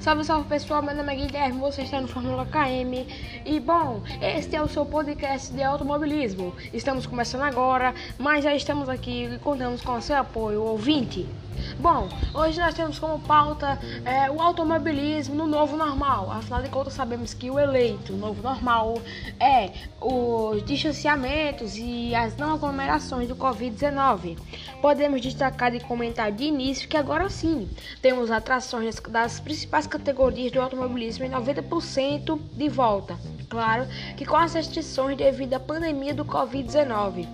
Salve, salve pessoal, meu nome é Guilherme, você está no Fórmula KM e bom, este é o seu podcast de automobilismo. Estamos começando agora, mas já estamos aqui e contamos com o seu apoio, ouvinte. Bom, hoje nós temos como pauta é, o automobilismo no novo normal. Afinal de contas, sabemos que o eleito, novo normal, é os distanciamentos e as não aglomerações do Covid-19. Podemos destacar e comentar de início que agora sim temos atrações das principais categorias do automobilismo em 90% de volta. Claro que com as restrições devido à pandemia do Covid-19.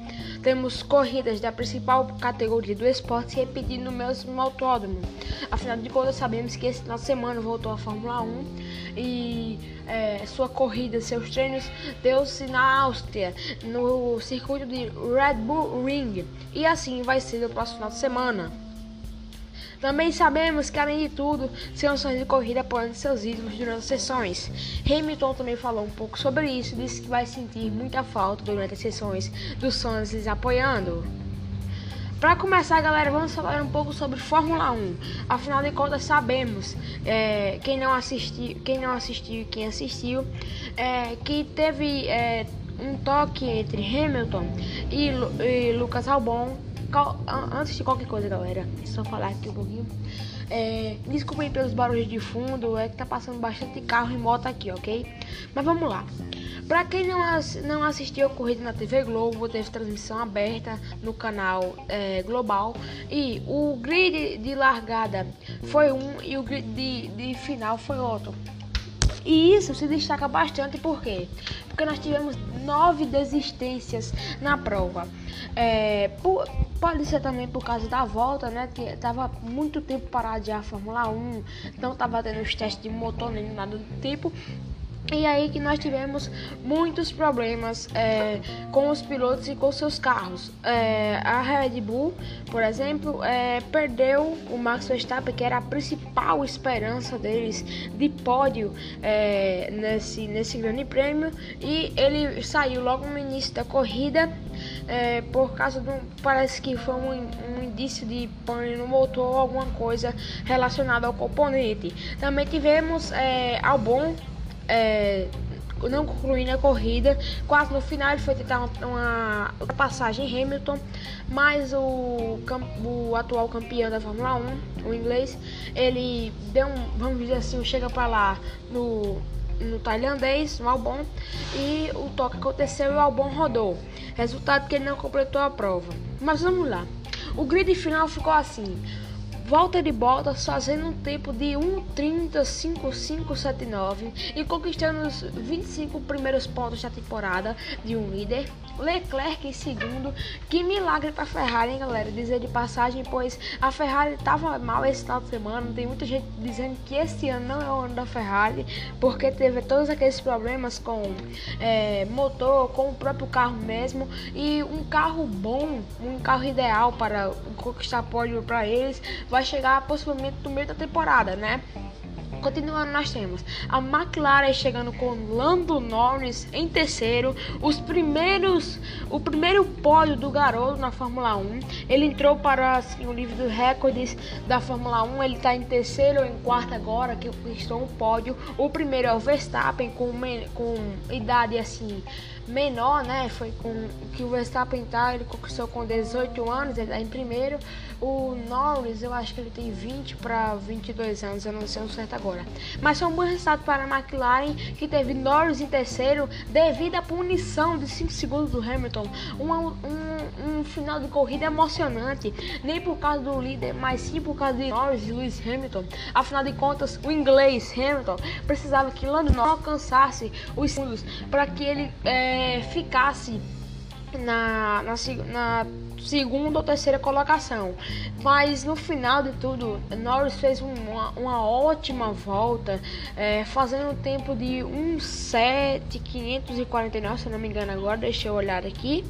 Temos corridas da principal categoria do esporte repetindo no mesmo autódromo. Afinal de contas, sabemos que esse final de semana voltou a Fórmula 1 e é, sua corrida, seus treinos deu-se na Áustria, no circuito de Red Bull Ring. E assim vai ser no próximo final de semana. Também sabemos que, além de tudo, sanções de corrida podem seus ídolos durante as sessões. Hamilton também falou um pouco sobre isso e disse que vai sentir muita falta durante as sessões dos fãs lhes apoiando. Para começar, galera, vamos falar um pouco sobre Fórmula 1. Afinal de contas, sabemos é, quem não assistiu, quem não assistiu e quem assistiu, é, que teve é, um toque entre Hamilton e, e Lucas Albon antes de qualquer coisa, galera, só falar aqui um pouquinho. É, desculpem pelos barulhos de fundo, é que tá passando bastante carro e moto aqui, ok? Mas vamos lá. Para quem não, não assistiu a corrida na TV Globo, teve transmissão aberta no canal é, Global e o grid de largada foi um e o grid de, de final foi outro. E isso se destaca bastante por quê? Porque nós tivemos nove desistências na prova. É, por, pode ser também por causa da volta, né? Que tava muito tempo parado já a Fórmula 1, não tava tendo os testes de motor nem nada do tipo. E aí que nós tivemos muitos problemas é, com os pilotos e com seus carros. É, a Red Bull, por exemplo, é, perdeu o Max Verstappen, que era a principal esperança deles de pódio é, nesse, nesse grande prêmio. E ele saiu logo no início da corrida é, por causa do. Parece que foi um, um indício de pane no motor alguma coisa relacionada ao componente. Também tivemos é, Albon é, não concluindo a corrida. Quase no final ele foi tentar uma, uma passagem Hamilton, mas o, o atual campeão da Fórmula 1, o inglês, ele deu um, vamos dizer assim, chega para lá no no tailandês, no Albon, e o toque aconteceu e o Albon rodou. Resultado que ele não completou a prova. Mas vamos lá. O grid final ficou assim. Valtteri Bottas fazendo um tempo de 1:30.5579 e conquistando os 25 primeiros pontos da temporada de um líder. Leclerc em segundo. Que milagre para a Ferrari, hein, galera? Dizer de passagem, pois a Ferrari estava mal esse final de semana. Tem muita gente dizendo que esse ano não é o ano da Ferrari, porque teve todos aqueles problemas com é, motor, com o próprio carro mesmo. E um carro bom, um carro ideal para conquistar pódio para eles vai chegar possivelmente no meio da temporada, né? Continuando, nós temos a McLaren chegando com Lando Norris em terceiro, os primeiros, o primeiro pódio do garoto na Fórmula 1. Ele entrou para assim, o livro dos recordes da Fórmula 1. Ele está em terceiro ou em quarto agora, que conquistou um pódio. O primeiro é o Verstappen com, com idade assim menor, né? Foi com que o Verstappen tá, ele conquistou com 18 anos, ele tá em primeiro. O Norris, eu acho que ele tem 20 para 22 anos, eu não sei o certo agora. Mas foi um bom resultado para a McLaren, que teve Norris em terceiro, devido à punição de 5 segundos do Hamilton. Um, um, um, final de corrida emocionante, nem por causa do líder, mas sim por causa de Norris e Lewis Hamilton. Afinal de contas, o inglês Hamilton precisava que Lando Norris alcançasse os segundos para que ele é, ficasse na, na, na segunda ou terceira colocação. Mas no final de tudo, Norris fez uma, uma ótima volta, é, fazendo um tempo de 1,7,549, se não me engano agora, deixa eu olhar aqui.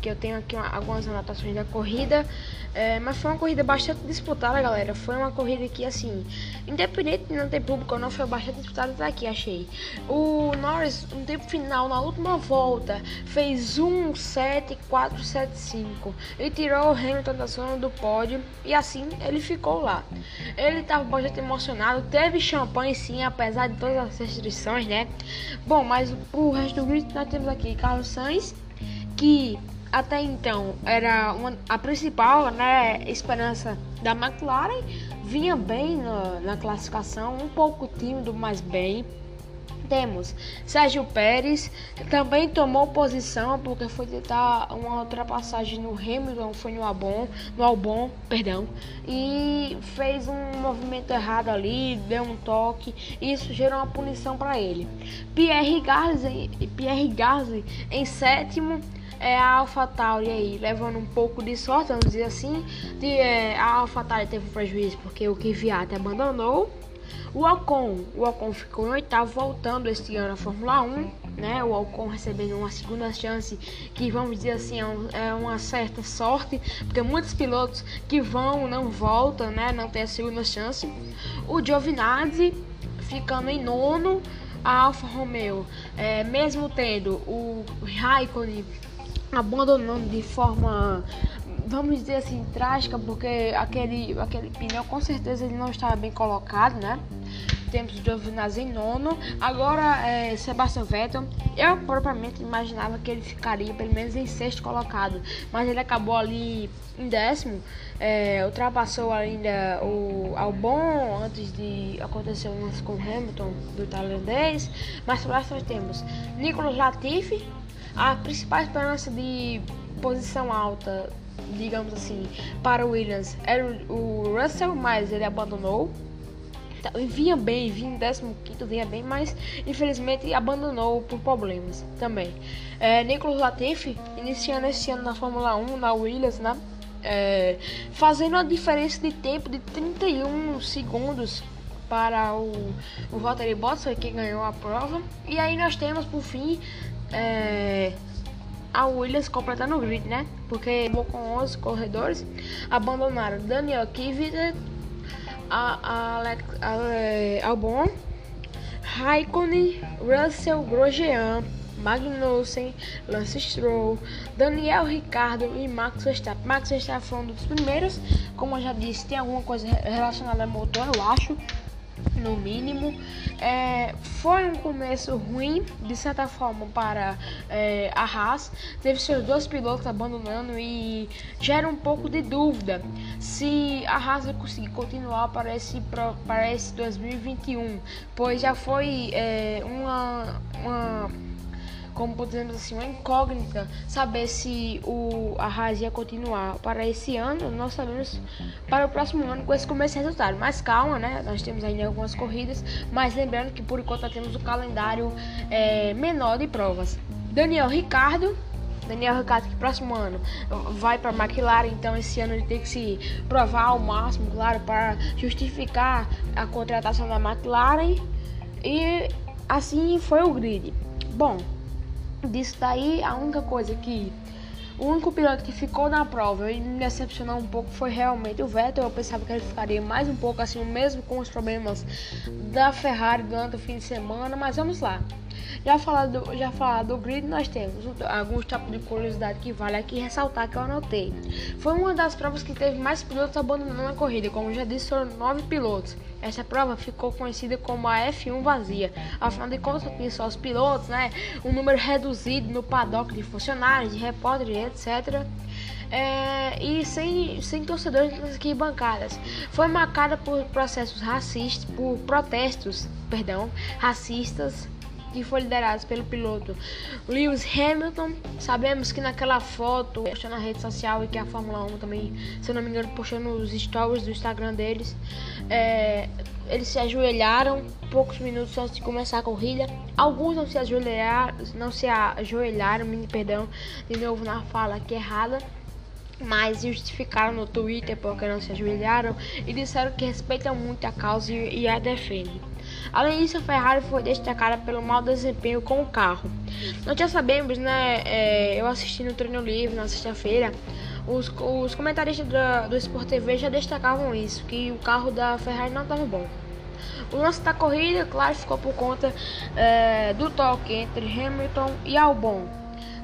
que eu tenho aqui uma, algumas anotações da corrida. É, mas foi uma corrida bastante disputada, galera. Foi uma corrida que, assim, independente de não ter público ou não, foi bastante disputada até aqui, achei. O Norris, no tempo final, na última volta, fez 1, 7, 4, 7, 5. E tirou o Hamilton da zona do pódio. E assim ele ficou lá. Ele estava bastante emocionado. Teve champanhe, sim, apesar de todas as restrições, né? Bom, mas o resto do grid nós temos aqui Carlos Sainz, que até então era uma, a principal né, esperança da McLaren, vinha bem na, na classificação, um pouco tímido, mas bem. Temos Sérgio Pérez, também tomou posição porque foi tentar uma ultrapassagem no Hamilton, foi no Albon, no Albon, perdão, e fez um movimento errado ali, deu um toque, e isso gerou uma punição para ele. Pierre Gasly, Pierre Gasly em sétimo, é a AlphaTauri aí, levando um pouco de sorte, vamos dizer assim. De, é, a AlphaTauri teve um prejuízo porque o Kvyat abandonou. O Ocon, o Ocon ficou em oitavo, voltando este ano à Fórmula 1, né? O Ocon recebendo uma segunda chance, que vamos dizer assim, é, um, é uma certa sorte, porque muitos pilotos que vão não voltam, né? Não tem a segunda chance. O Giovinazzi ficando em nono, a Alfa Romeo, é, mesmo tendo o Raikkonen abandonando de forma vamos dizer assim trágica porque aquele aquele pneu com certeza ele não estava bem colocado né? Temos o Giovinazzi em nono. Agora é, Sebastian Vettel eu propriamente imaginava que ele ficaria pelo menos em sexto colocado mas ele acabou ali em décimo é, ultrapassou ainda o Albon antes de acontecer o lance com Hamilton do tailandês. Mas por nós temos Nicolas Latifi a principal esperança de posição alta, digamos assim, para o Williams era o Russell, mas ele abandonou. Então, vinha bem, vinha em 15, vinha bem, mas infelizmente abandonou por problemas também. É, Nicolas Latifi, iniciando esse ano na Fórmula 1, na Williams, né? É, fazendo uma diferença de tempo de 31 segundos para o, o Valtteri Bottas, quem ganhou a prova. E aí nós temos, por fim, é, a Williams completando o grid, né? Porque com 11 corredores abandonaram Daniel Kvyat, a, a Alex, a, é, Albon, Raikkonen, Russell Grosjean, Magnussen, Lance Stroll, Daniel Ricardo e Max Verstappen. Max Verstappen foi um dos primeiros, como eu já disse, tem alguma coisa relacionada ao motor, eu acho no mínimo. É, foi um começo ruim, de certa forma, para é, a Haas. Teve seus dois pilotos abandonando e gera um pouco de dúvida se a Haas vai conseguir continuar para esse, para esse 2021, pois já foi é, uma, uma como podemos assim, uma incógnita saber se o, a Haas ia continuar para esse ano, nós sabemos para o próximo ano com esse começo de resultado. Mas calma, né? Nós temos ainda algumas corridas, mas lembrando que por enquanto temos o calendário é, menor de provas. Daniel Ricardo Daniel Ricciardo que próximo ano vai para McLaren, então esse ano ele tem que se provar ao máximo, claro, para justificar a contratação da McLaren. E assim foi o grid. Bom, disso daí, a única coisa que. O único piloto que ficou na prova e me decepcionou um pouco foi realmente o Vettel. Eu pensava que ele ficaria mais um pouco assim, mesmo com os problemas da Ferrari durante o fim de semana. Mas vamos lá. Já falado, já falado do grid, nós temos alguns tipos de curiosidade que vale aqui ressaltar que eu anotei. Foi uma das provas que teve mais pilotos abandonando a corrida, como já disse, foram nove pilotos. Essa prova ficou conhecida como a F1 vazia. Afinal de contas, tinha só os pilotos, né? Um número reduzido no paddock de funcionários, de repórteres, etc. É, e sem, sem torcedores nas arquibancadas. Foi marcada por processos racistas, por protestos, perdão, racistas que foi liderado pelo piloto Lewis Hamilton. Sabemos que naquela foto, postou na rede social e que a Fórmula 1 também, se eu não me engano, postou nos stories do Instagram deles. É, eles se ajoelharam poucos minutos antes de começar a corrida. Alguns não se ajoelharam, não se ajoelharam, me perdão, de novo na fala aqui errada mas justificaram no Twitter porque não se ajoelharam e disseram que respeitam muito a causa e a defendem. Além disso, a Ferrari foi destacada pelo mau desempenho com o carro. Nós já sabemos, né? É, eu assisti no treino livre na sexta-feira. Os, os comentaristas do, do Sport TV já destacavam isso, que o carro da Ferrari não estava bom. O lance da corrida, claro, ficou por conta é, do toque entre Hamilton e Albon,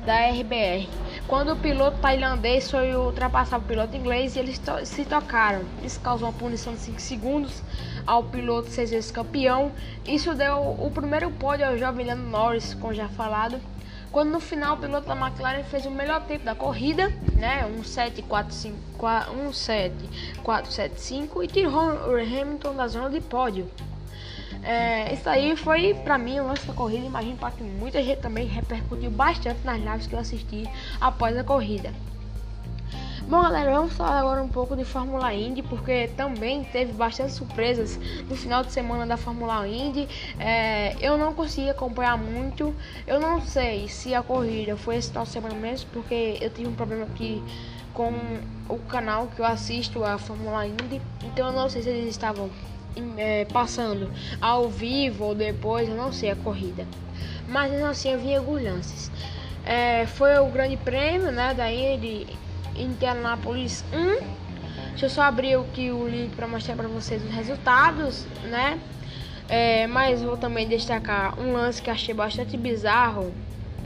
da RBR. Quando o piloto tailandês foi ultrapassar o piloto inglês, eles to se tocaram. Isso causou uma punição de 5 segundos ao piloto seis vezes campeão. Isso deu o primeiro pódio ao jovem Lando Norris, como já falado. Quando no final o piloto da McLaren fez o melhor tempo da corrida, né, um 7-4-7-5 e tirou o Hamilton da zona de pódio. É, isso aí foi pra mim o lance da corrida. Imagino que muita gente também repercutiu bastante nas lives que eu assisti após a corrida. Bom, galera, vamos falar agora um pouco de Fórmula Indy, porque também teve bastante surpresas no final de semana da Fórmula Indy. É, eu não consegui acompanhar muito. Eu não sei se a corrida foi esse final de semana mesmo, porque eu tive um problema aqui com o canal que eu assisto a Fórmula Indy. Então eu não sei se eles estavam é, passando ao vivo ou depois, eu não sei a corrida. Mas assim eu vi alguns lances. É, foi o grande prêmio né, da Indy Indianapolis 1. Deixa eu só abrir aqui o link para mostrar para vocês os resultados, né? É, mas vou também destacar um lance que achei bastante bizarro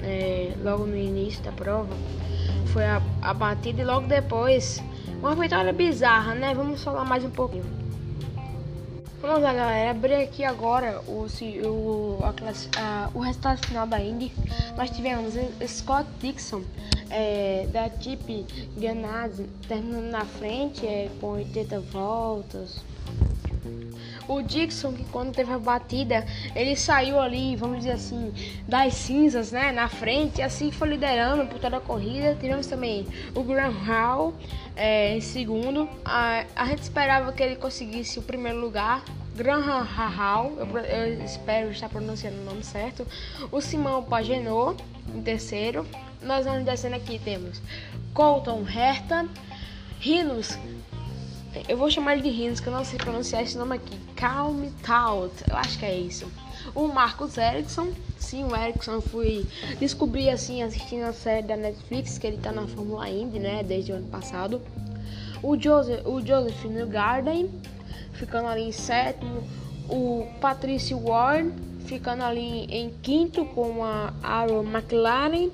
é, logo no início da prova. Foi a, a batida e logo depois uma vitória bizarra, né? Vamos falar mais um pouquinho. Vamos lá, galera. Abrir aqui agora o, o, a classe, a, o resultado final da Indy. Nós tivemos Scott Dixon é, da Tip Ganassi terminando na frente é, com 80 voltas. O Dixon, que quando teve a batida, ele saiu ali, vamos dizer assim, das cinzas, né, na frente, assim foi liderando por toda a corrida. Tivemos também o Graham Hall é, em segundo. A, a gente esperava que ele conseguisse o primeiro lugar, Graham Rahal, eu, eu, espero estar pronunciando o nome certo. O Simão Pagenot, em terceiro. Nós vamos descendo aqui, temos Colton Herta, Rinos, eu vou chamar ele de Rinos, que eu não sei pronunciar esse nome aqui. Calm Taut, eu acho que é isso. O Marcos Erickson, sim, o Erickson fui descobrir assim, assistindo a série da Netflix, que ele tá na Fórmula Indy, né, desde o ano passado. O Joseph, o Joseph Garden, ficando ali em sétimo. O Patrício Ward ficando ali em quinto com a Aaron McLaren.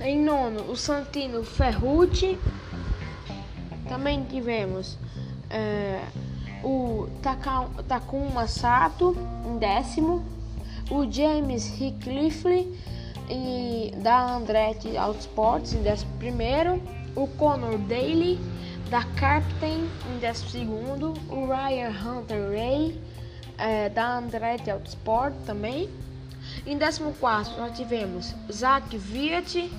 Em nono, o Santino Ferrucci. Também tivemos é, o Takuma Sato em décimo. O James Hickliff e da Andretti Autosports em décimo primeiro. O Conor Daly da Captain em 12 o Ryan Hunter Ray é, da Andretti Autosport também. Em 14 nós tivemos Zach Viet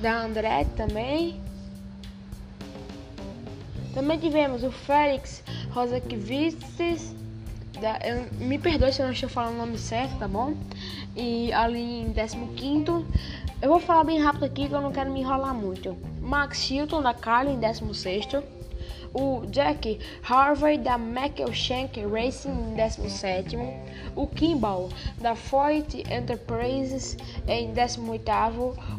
da Andretti também. Também tivemos o Félix Rosakiewicz da, eu, me perdoe se eu não estou falando o nome certo, tá bom? E ali em 15 eu vou falar bem rápido aqui que eu não quero me enrolar muito. Max Hilton da Carlin, 16. O Jack Harvey da Shank Racing, 17. O Kimball da Foyt Enterprises, em 18.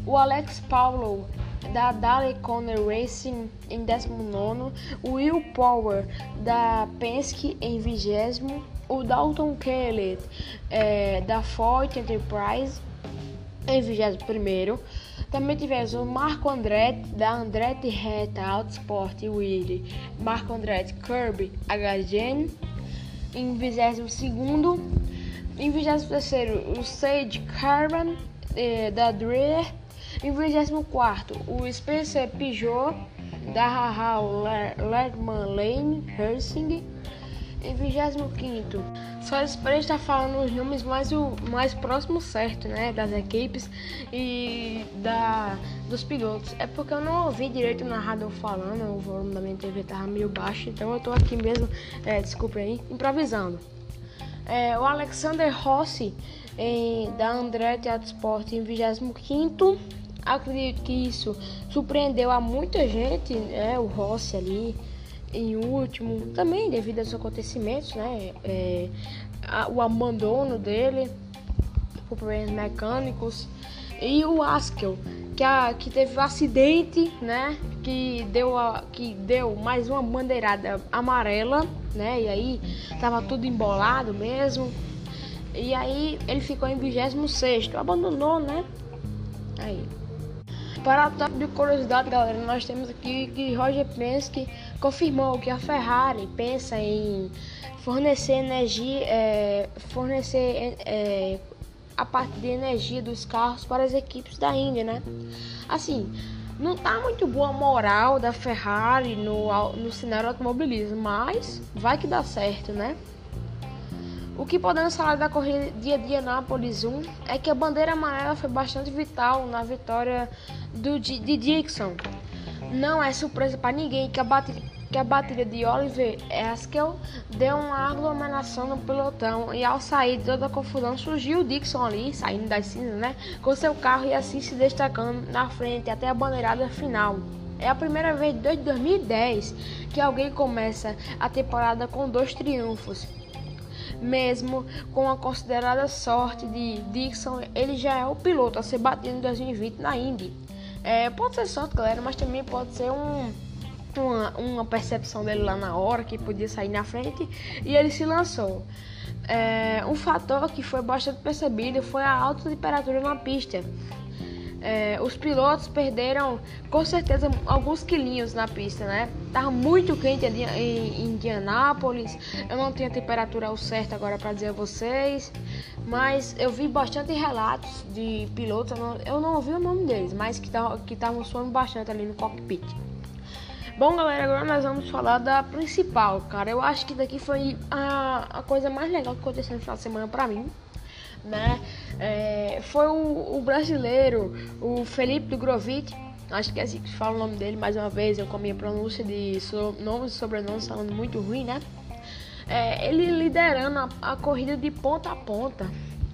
O Alex Paulo da Dale Conner Racing em 19, o Will Power da Penske em 20, o Dalton Kelly é, da Ford Enterprise em 21. Também tivemos o Marco Andretti, da Andretti Reta Autosport Willy, Marco Andretti Kirby HGN, em 22. Em 23, o Sage Carbon, eh, da Dreher. Em 24, o Spencer Peugeot, da Rahal Lerman Lane Racing. Em 25 só para estar falando os nomes mais o mais próximo certo, né, das equipes e da dos pilotos. É porque eu não ouvi direito o narrador falando, o volume da minha TV tava meio baixo, então eu tô aqui mesmo, é, desculpe aí, improvisando. É, o Alexander Rossi em, da Andretti Autosport em 25 acredito que isso surpreendeu a muita gente, né, o Rossi ali em último, também devido aos acontecimentos, né? É, a, o abandono dele por problemas mecânicos. E o Askel, que, a, que teve um acidente, né? Que deu, a, que deu mais uma bandeirada amarela, né? E aí tava tudo embolado mesmo. E aí ele ficou em 26, abandonou, né? Aí. Para o top de curiosidade, galera, nós temos aqui que Roger Penske confirmou que a Ferrari pensa em fornecer energia, é, fornecer é, a parte de energia dos carros para as equipes da Índia, né? Assim, não tá muito boa a moral da Ferrari no, no cenário automobilismo, mas vai que dá certo, né? O que podemos falar da corrida dia de Anápolis 1 é que a bandeira amarela foi bastante vital na vitória do, de Dixon. Não é surpresa para ninguém que a, bateria, que a de Oliver Eskel deu uma aglomeração no pelotão e ao sair de toda a confusão surgiu o Dixon ali, saindo das cinzas, né, com seu carro e assim se destacando na frente até a bandeirada final. É a primeira vez desde 2010 que alguém começa a temporada com dois triunfos. Mesmo com a considerada sorte de Dixon, ele já é o piloto a ser batido em 2020 na Indy. É, pode ser sorte, galera, mas também pode ser um, uma, uma, percepção dele lá na hora que podia sair na frente e ele se lançou. É, um fator que foi bastante percebido foi a alta temperatura na pista. É, os pilotos perderam com certeza alguns quilinhos na pista, né? Tava muito quente ali em Indianápolis. Eu não tenho a temperatura ao certo agora para dizer a vocês, mas eu vi bastante relatos de pilotos. Eu não, eu não ouvi o nome deles, mas que estavam suando bastante ali no cockpit. Bom, galera, agora nós vamos falar da principal, cara. Eu acho que daqui foi a, a coisa mais legal que aconteceu no final de semana pra mim né? É, foi o, o, brasileiro, o Felipe Dugrovic, acho que é assim que fala o nome dele mais uma vez, eu com a minha pronúncia de so, nomes e sobrenomes falando muito ruim, né? É, ele liderando a, a, corrida de ponta a ponta.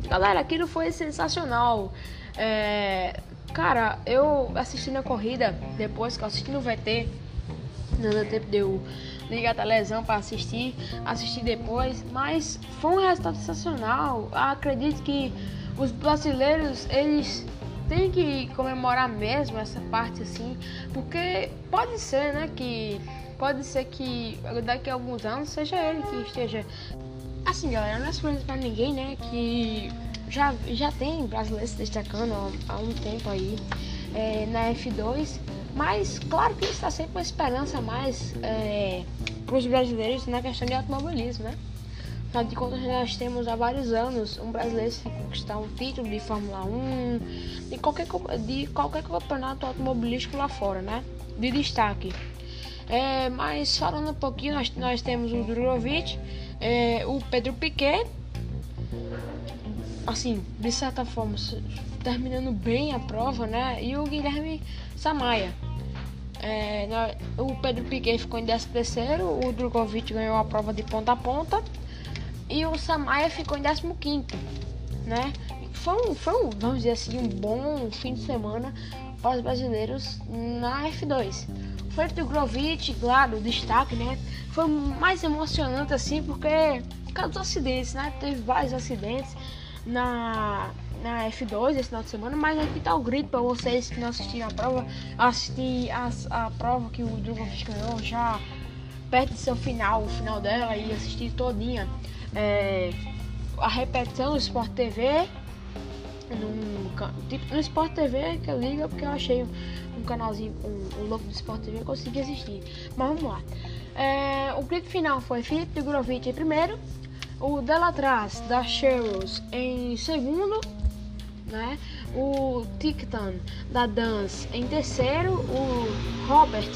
Galera, aquilo foi sensacional. É, cara, eu assistindo a corrida, depois que eu assisti no VT, deu tempo de ligar a televisão para assistir, assistir depois, mas foi um resultado sensacional. Acredito que os brasileiros eles têm que comemorar mesmo essa parte assim, porque pode ser, né, que pode ser que daqui a alguns anos seja ele que esteja assim, galera, não é surpresa para ninguém, né, que já já tem brasileiros se destacando há, há um tempo aí é, na F2 mas claro que está sempre uma esperança mais é, para os brasileiros na questão de automobilismo, né? Afinal de contas, nós temos há vários anos um brasileiro que conquistar um título de Fórmula 1, de qualquer, de qualquer campeonato automobilístico lá fora, né? De destaque. É, mas falando um pouquinho, nós, nós temos o Drogovic, é, o Pedro Piquet, assim, de certa forma, terminando bem a prova, né? E o Guilherme Samaia. É, o Pedro Piquet ficou em 13 o Drogovic ganhou a prova de ponta a ponta e o Samaia ficou em 15 né? Foi um, foi um, vamos dizer assim, um bom fim de semana para os brasileiros na F2. Foi o Drogovic, claro, o destaque, né? Foi mais emocionante assim porque por causa dos acidentes, né? Teve vários acidentes na na F2 esse final de semana, mas aqui tá o grito para vocês que não assistiram a prova, assistir a, a prova que o Drogovic ganhou já perto do seu final, o final dela e assistir todinha. É, a repetição do Sport TV no, tipo, no Sport TV que eu ligo porque eu achei um, canalzinho com um, um logo do Sport TV e consegui assistir. Mas vamos lá. É, o grito final foi Felipe Drogovic em primeiro, o dela atrás da Sherrills em segundo né? O Tictan da Dance em terceiro, o Robert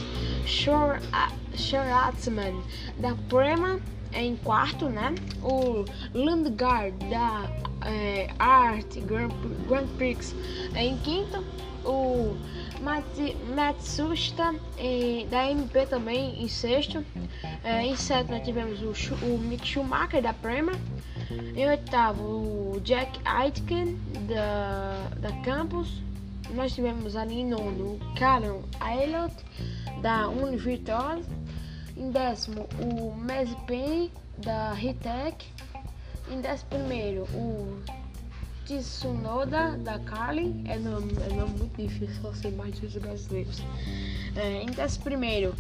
Scharatzman da Prema. Em quarto, né? O Landgard da é, Art Grand, Grand Prix. Em quinto, o Matsushita da MP também. Em sexto, é, em sétimo tivemos o, o Mick Schumacher da Prema em oitavo, o Jack Aitken da, da Campus. Nós tivemos ali em nono o Callum Aylot da Univirtual. Em décimo, o Penny da Ritec. em décimo primeiro, o Tsunoda da Carlin, é nome, é nome muito difícil, só sei mais dos brasileiros. É, em décimo primeiro,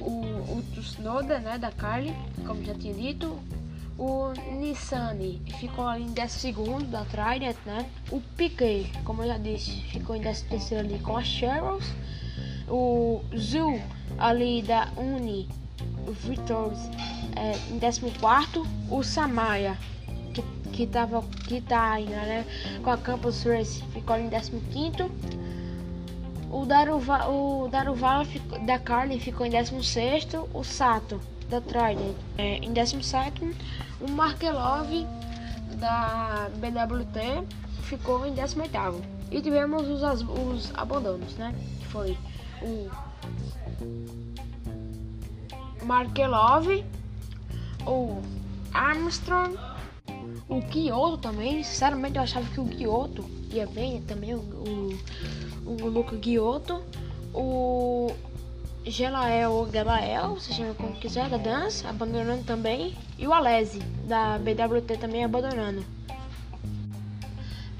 o, o Tsunoda, né, da Carlin, como já tinha dito. O Nissan ficou ali em décimo segundo da Trident, né? O Piquet, como eu já disse, ficou em décimo terceiro ali com a Sherrills. O Zul ali da Uni, Victors, é, em décimo quarto. O Samaya que, tava, que tá ainda, né? Com a Campus Race ficou em 15 o Daruva, o Daruvala da Carlin ficou em 16 o Sato da Trident é, em 17 o Markelov da BWT ficou em 18 e tivemos os, os abandonos, né? Que foi o Markelov, o Armstrong o Kyoto também, sinceramente eu achava que o Kyoto ia bem, também o, o, o Luca Kyoto, o Gelael ou Gelael, se chama como quiser, da dança, abandonando também, e o Alesi, da BWT também abandonando.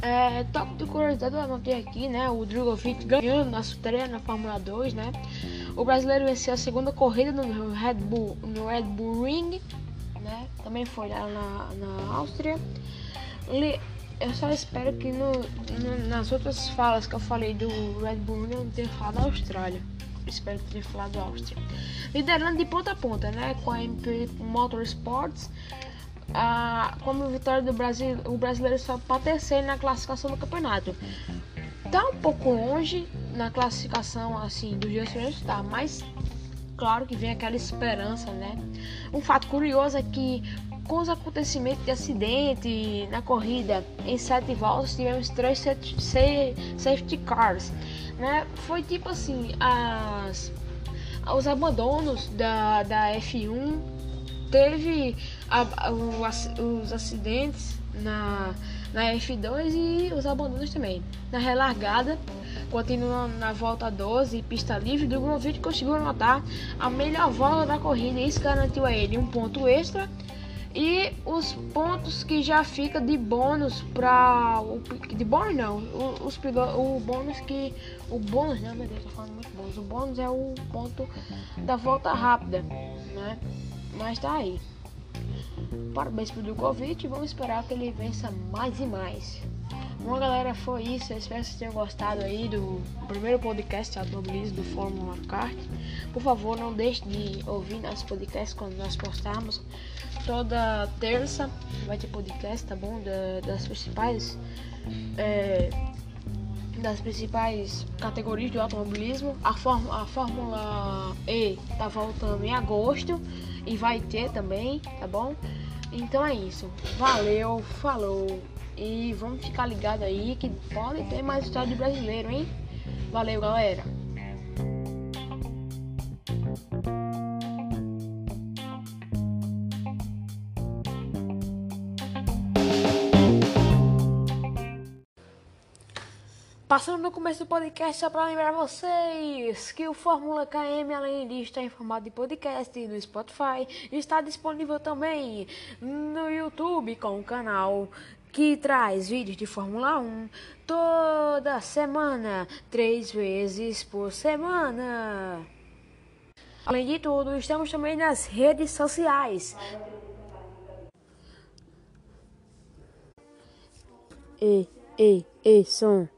É, top de curiosidade eu anotei aqui, né? O Drogovic ganhou na estreia na Fórmula 2, né? O brasileiro venceu a segunda corrida no Red Bull, no Red Bull Ring né? Também foi lá na, na Áustria. Eu só espero que no, no, nas outras falas que eu falei do Red Bull não tenha falado Austrália. Espero que tenha falado Áustria. Liderando de ponta a ponta, né? Com a MP Motorsports. Ah, como vitória do Brasil, o brasileiro só para terceiro na classificação do campeonato. Tá um pouco longe na classificação assim dos dias primeiros, tá? Mas claro que vem aquela esperança, né? Um fato curioso é que com os acontecimentos de acidente na corrida em sete voltas tivemos três safety cars, né? Foi tipo assim as os abandonos da, da F1 teve a, os acidentes na, na F2 e os abandonos também. Na relargada Continuando na volta 12, pista livre, Drogovic conseguiu anotar a melhor volta da corrida e isso garantiu a ele um ponto extra e os pontos que já fica de bônus para o de bônus não, os o bônus que o bônus, não, meu Deus, tô falando muito bônus. O bônus é o ponto da volta rápida, né? Mas tá aí. Parabéns pro Djokovic, vamos esperar que ele vença mais e mais. Bom, galera, foi isso. Eu espero que vocês tenham gostado aí do primeiro podcast automobilismo do Fórmula Kart. Por favor, não deixe de ouvir nossos podcasts quando nós postarmos. Toda terça vai ter podcast, tá bom? Da, das principais. É, das principais categorias do automobilismo. A, a Fórmula E tá voltando em agosto e vai ter também, tá bom? Então é isso. Valeu, falou. E vamos ficar ligado aí que pode ter mais história de brasileiro, hein? Valeu, galera! Passando no começo do podcast, só para lembrar vocês que o Fórmula KM, além de estar em formato de podcast no Spotify, está disponível também no YouTube com o canal que traz vídeos de Fórmula 1 toda semana, três vezes por semana. Além de tudo, estamos também nas redes sociais. E, e, e, som.